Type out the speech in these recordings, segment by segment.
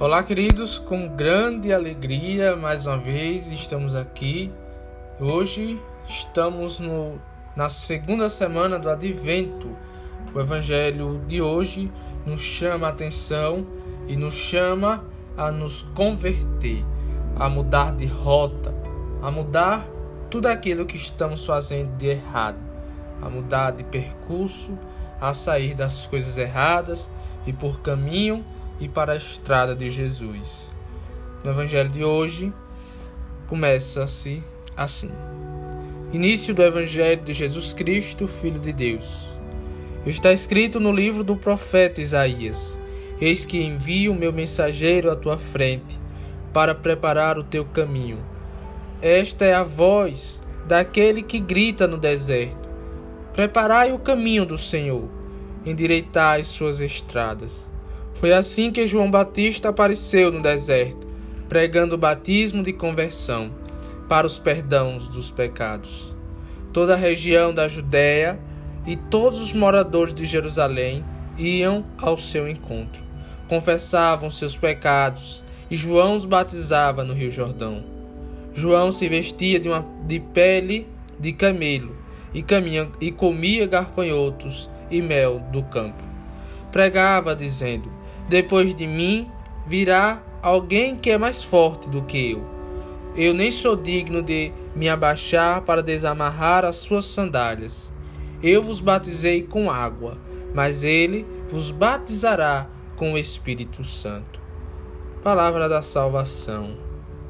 Olá, queridos, com grande alegria, mais uma vez estamos aqui. Hoje estamos no, na segunda semana do Advento. O Evangelho de hoje nos chama a atenção e nos chama a nos converter, a mudar de rota, a mudar tudo aquilo que estamos fazendo de errado, a mudar de percurso, a sair das coisas erradas e por caminho e para a estrada de Jesus. No Evangelho de hoje, começa-se assim: Início do Evangelho de Jesus Cristo, Filho de Deus. Está escrito no livro do profeta Isaías: Eis que envio o meu mensageiro à tua frente, para preparar o teu caminho. Esta é a voz daquele que grita no deserto: Preparai o caminho do Senhor, endireitai suas estradas. Foi assim que João Batista apareceu no deserto, pregando o batismo de conversão para os perdãos dos pecados. Toda a região da Judéia e todos os moradores de Jerusalém iam ao seu encontro, confessavam seus pecados e João os batizava no Rio Jordão. João se vestia de, uma, de pele de camelo e, caminha, e comia garfanhotos e mel do campo. Pregava, dizendo: depois de mim virá alguém que é mais forte do que eu. Eu nem sou digno de me abaixar para desamarrar as suas sandálias. Eu vos batizei com água, mas ele vos batizará com o Espírito Santo. Palavra da salvação.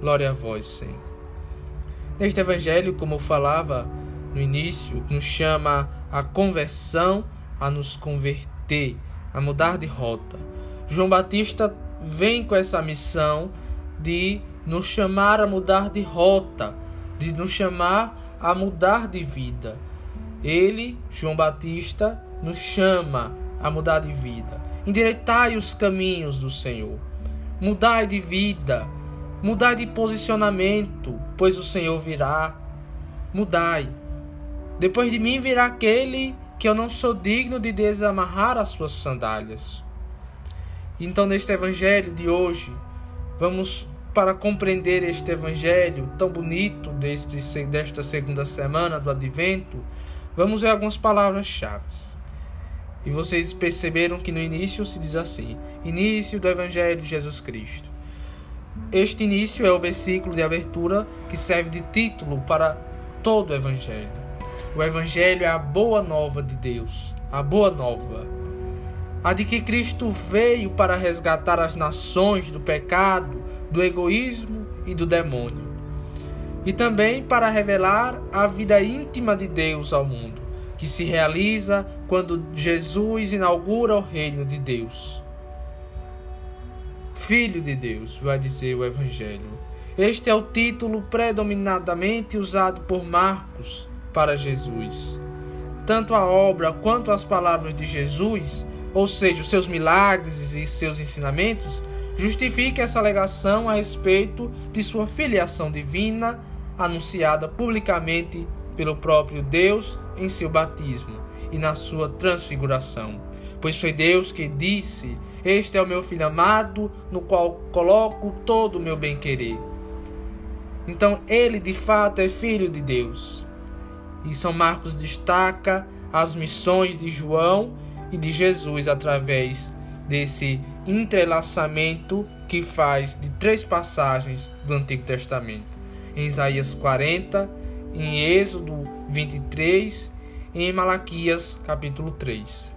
Glória a vós, Senhor. Neste evangelho, como falava no início, nos chama a conversão, a nos converter, a mudar de rota João Batista vem com essa missão de nos chamar a mudar de rota, de nos chamar a mudar de vida. Ele, João Batista, nos chama a mudar de vida. Endireitai os caminhos do Senhor. Mudai de vida, mudai de posicionamento, pois o Senhor virá. Mudai. Depois de mim virá aquele que eu não sou digno de desamarrar as suas sandálias. Então, neste evangelho de hoje, vamos para compreender este evangelho tão bonito deste, desta segunda semana do advento, vamos ver algumas palavras-chave. E vocês perceberam que no início se diz assim: início do evangelho de Jesus Cristo. Este início é o versículo de abertura que serve de título para todo o evangelho. O evangelho é a boa nova de Deus, a boa nova a de que Cristo veio para resgatar as nações do pecado, do egoísmo e do demônio, e também para revelar a vida íntima de Deus ao mundo, que se realiza quando Jesus inaugura o reino de Deus. Filho de Deus, vai dizer o Evangelho. Este é o título predominadamente usado por Marcos para Jesus. Tanto a obra quanto as palavras de Jesus ou seja, os seus milagres e seus ensinamentos, justifica essa alegação a respeito de sua filiação divina, anunciada publicamente pelo próprio Deus em seu batismo e na sua transfiguração. Pois foi Deus que disse: Este é o meu filho amado, no qual coloco todo o meu bem-querer. Então, ele de fato é filho de Deus. E São Marcos destaca as missões de João e de Jesus através desse entrelaçamento que faz de três passagens do Antigo Testamento. Em Isaías 40, em Êxodo 23 e em Malaquias capítulo 3.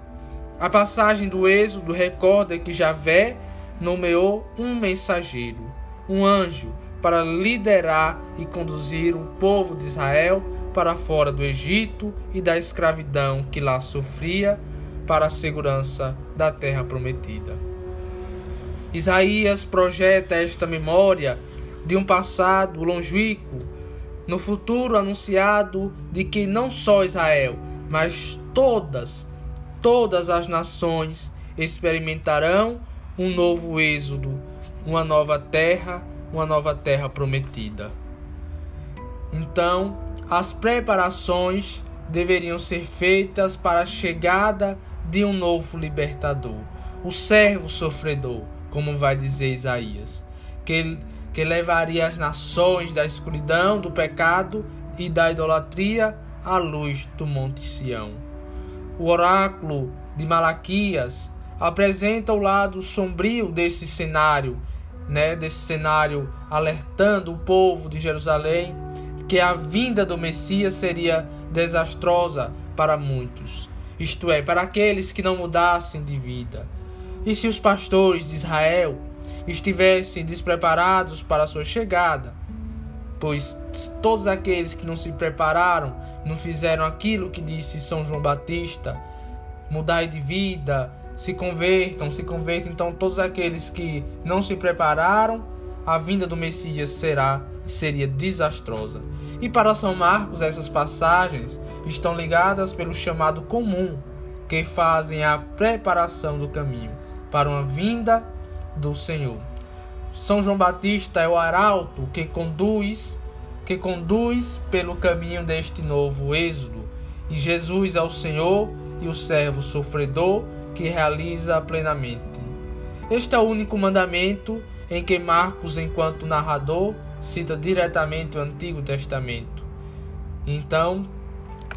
A passagem do Êxodo recorda que Javé nomeou um mensageiro, um anjo, para liderar e conduzir o povo de Israel para fora do Egito e da escravidão que lá sofria para a segurança da terra prometida. Isaías projeta esta memória de um passado longínquo, no futuro anunciado de que não só Israel, mas todas, todas as nações experimentarão um novo êxodo, uma nova terra, uma nova terra prometida. Então, as preparações deveriam ser feitas para a chegada de um novo libertador, o servo sofredor, como vai dizer Isaías, que, que levaria as nações da escuridão, do pecado e da idolatria à luz do Monte Sião. O oráculo de Malaquias apresenta o lado sombrio desse cenário, né, desse cenário alertando o povo de Jerusalém que a vinda do Messias seria desastrosa para muitos, isto é, para aqueles que não mudassem de vida. E se os pastores de Israel estivessem despreparados para a sua chegada, pois todos aqueles que não se prepararam, não fizeram aquilo que disse São João Batista, mudai de vida, se convertam, se convertam. Então, todos aqueles que não se prepararam, a vinda do Messias será seria desastrosa. E para São Marcos, essas passagens estão ligadas pelo chamado comum, que fazem a preparação do caminho para uma vinda do Senhor. São João Batista é o arauto que conduz que conduz pelo caminho deste novo êxodo. E Jesus é o Senhor e o servo sofredor que realiza plenamente. Este é o único mandamento em que Marcos, enquanto narrador, cita diretamente o Antigo Testamento. Então,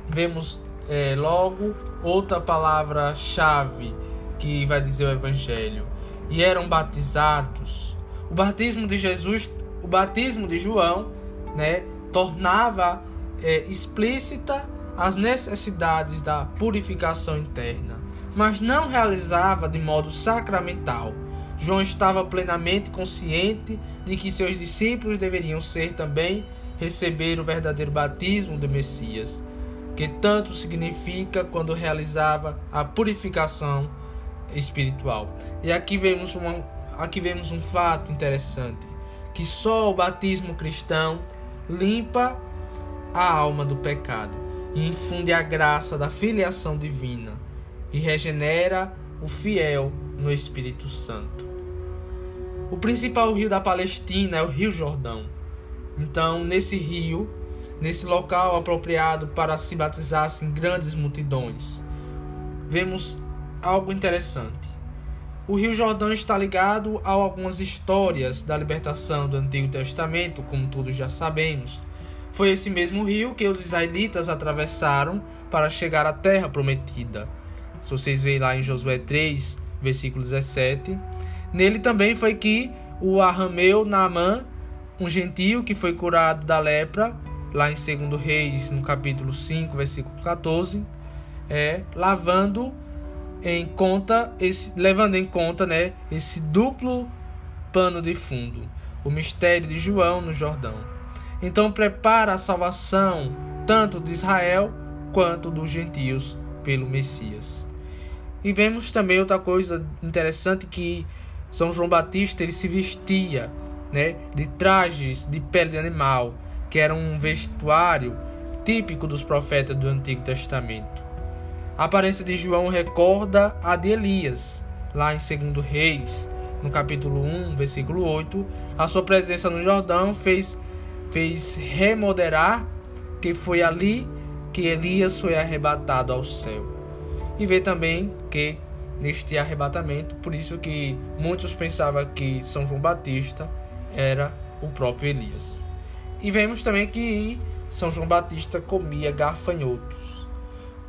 vemos é, logo outra palavra-chave que vai dizer o Evangelho. E eram batizados. O batismo de Jesus, o batismo de João, né, tornava é, explícita as necessidades da purificação interna mas não realizava de modo sacramental. João estava plenamente consciente de que seus discípulos deveriam ser também receber o verdadeiro batismo do Messias, que tanto significa quando realizava a purificação espiritual. E aqui vemos, uma, aqui vemos um fato interessante, que só o batismo cristão limpa a alma do pecado e infunde a graça da filiação divina e regenera o fiel no Espírito Santo. O principal rio da Palestina é o Rio Jordão. Então, nesse rio, nesse local apropriado para se batizassem grandes multidões, vemos algo interessante. O Rio Jordão está ligado a algumas histórias da libertação do Antigo Testamento, como todos já sabemos. Foi esse mesmo rio que os israelitas atravessaram para chegar à terra prometida. Se vocês veem lá em Josué 3, versículo 17. Nele também foi que o arrameu Naamã, um gentio que foi curado da lepra, lá em 2 Reis, no capítulo 5, versículo 14, é, lavando em conta esse, levando em conta, né, esse duplo pano de fundo, o mistério de João no Jordão. Então prepara a salvação tanto de Israel quanto dos gentios pelo Messias. E vemos também outra coisa interessante que São João Batista ele se vestia, né, de trajes de pele de animal, que era um vestuário típico dos profetas do Antigo Testamento. A aparência de João recorda a de Elias, lá em 2 Reis, no capítulo 1, versículo 8. A sua presença no Jordão fez, fez remodelar que foi ali que Elias foi arrebatado ao céu e vê também que neste arrebatamento, por isso que muitos pensavam que São João Batista era o próprio Elias. E vemos também que São João Batista comia gafanhotos,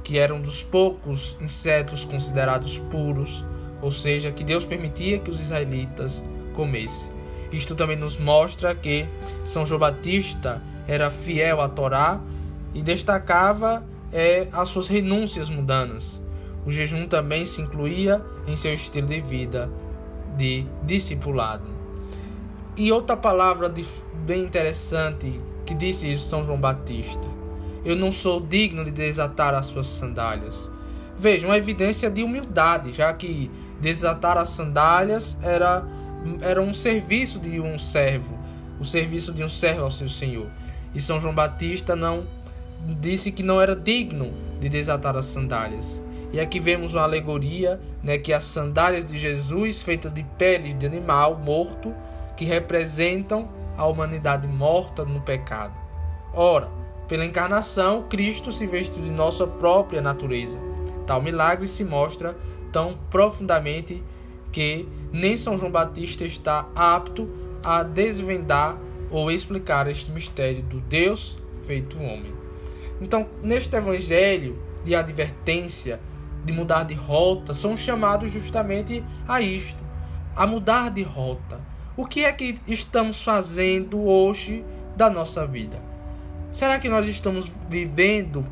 que eram dos poucos insetos considerados puros, ou seja, que Deus permitia que os israelitas comessem. Isto também nos mostra que São João Batista era fiel à Torá e destacava é, as suas renúncias mundanas, o jejum também se incluía em seu estilo de vida de discipulado. E outra palavra de, bem interessante que disse isso São João Batista: Eu não sou digno de desatar as suas sandálias. Veja, uma evidência de humildade, já que desatar as sandálias era, era um serviço de um servo, o serviço de um servo ao seu senhor. E São João Batista não disse que não era digno de desatar as sandálias. E aqui vemos uma alegoria, né, que as sandálias de Jesus feitas de peles de animal morto, que representam a humanidade morta no pecado. Ora, pela encarnação, Cristo se vestiu de nossa própria natureza. Tal milagre se mostra tão profundamente que nem São João Batista está apto a desvendar ou explicar este mistério do Deus feito homem. Então, neste evangelho de advertência, de mudar de rota, são chamados justamente a isto, a mudar de rota. O que é que estamos fazendo hoje da nossa vida? Será que nós estamos vivendo,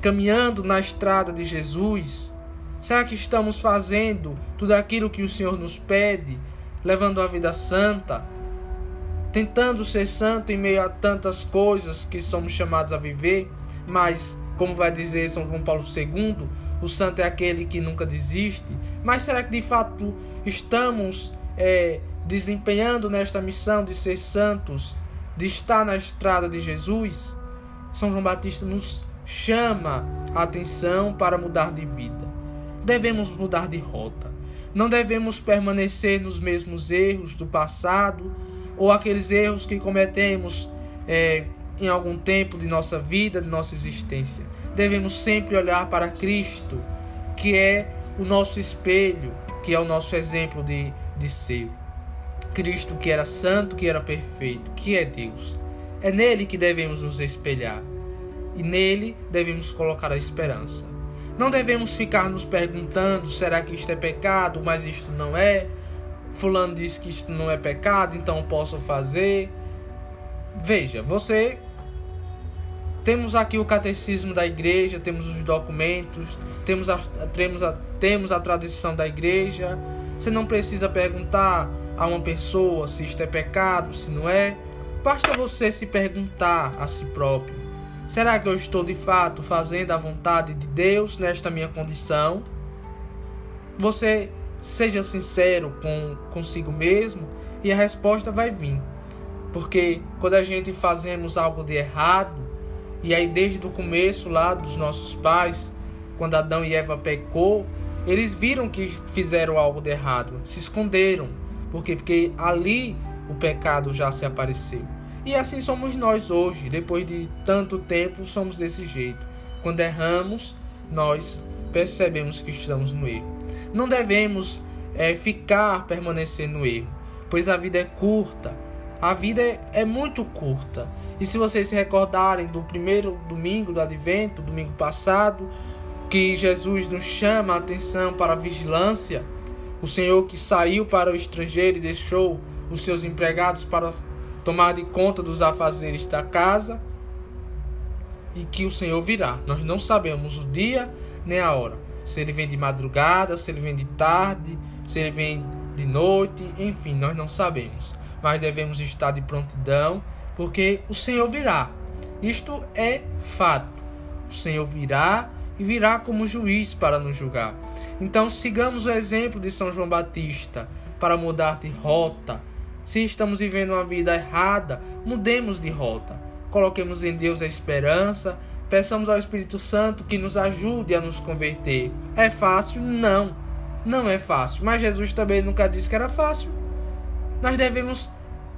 caminhando na estrada de Jesus? Será que estamos fazendo tudo aquilo que o Senhor nos pede, levando a vida santa, tentando ser santo em meio a tantas coisas que somos chamados a viver? Mas, como vai dizer São João Paulo II, o santo é aquele que nunca desiste. Mas será que de fato estamos é, desempenhando nesta missão de ser santos, de estar na estrada de Jesus? São João Batista nos chama a atenção para mudar de vida devemos mudar de rota. Não devemos permanecer nos mesmos erros do passado ou aqueles erros que cometemos é, em algum tempo de nossa vida, de nossa existência. Devemos sempre olhar para Cristo, que é o nosso espelho, que é o nosso exemplo de, de ser. Cristo que era santo, que era perfeito, que é Deus. É nele que devemos nos espelhar e nele devemos colocar a esperança. Não devemos ficar nos perguntando: será que isto é pecado, mas isto não é? Fulano disse que isto não é pecado, então posso fazer. Veja, você. Temos aqui o catecismo da igreja, temos os documentos, temos a, temos a, temos a tradição da igreja. Você não precisa perguntar a uma pessoa se isto é pecado, se não é. Basta você se perguntar a si próprio Será que eu estou de fato fazendo a vontade de Deus nesta minha condição? Você seja sincero com consigo mesmo e a resposta vai vir. Porque quando a gente fazemos algo de errado, e aí desde o começo lá dos nossos pais, quando Adão e Eva pecou, eles viram que fizeram algo de errado, se esconderam. Por quê? Porque ali o pecado já se apareceu. E assim somos nós hoje, depois de tanto tempo, somos desse jeito. Quando erramos, nós percebemos que estamos no erro. Não devemos é, ficar, permanecer no erro, pois a vida é curta. A vida é, é muito curta. E se vocês se recordarem do primeiro domingo do advento, domingo passado, que Jesus nos chama a atenção para a vigilância, o Senhor que saiu para o estrangeiro e deixou os seus empregados para tomar de conta dos afazeres da casa e que o Senhor virá. Nós não sabemos o dia nem a hora. Se ele vem de madrugada, se ele vem de tarde, se ele vem de noite, enfim, nós não sabemos. Mas devemos estar de prontidão, porque o Senhor virá. Isto é fato. O Senhor virá e virá como juiz para nos julgar. Então sigamos o exemplo de São João Batista para mudar de rota se estamos vivendo uma vida errada, mudemos de rota. Coloquemos em Deus a esperança, peçamos ao Espírito Santo que nos ajude a nos converter. É fácil? Não, não é fácil. Mas Jesus também nunca disse que era fácil. Nós devemos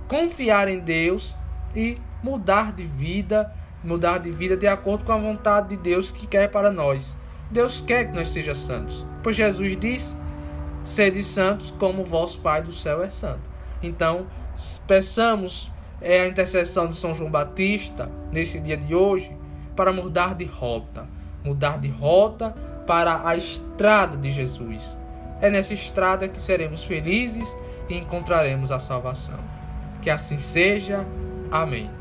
confiar em Deus e mudar de vida, mudar de vida de acordo com a vontade de Deus que quer para nós. Deus quer que nós sejamos santos, pois Jesus diz: Sede santos como vosso Pai do céu é santo. Então, peçamos é, a intercessão de São João Batista nesse dia de hoje para mudar de rota, mudar de rota para a estrada de Jesus. É nessa estrada que seremos felizes e encontraremos a salvação. Que assim seja. Amém.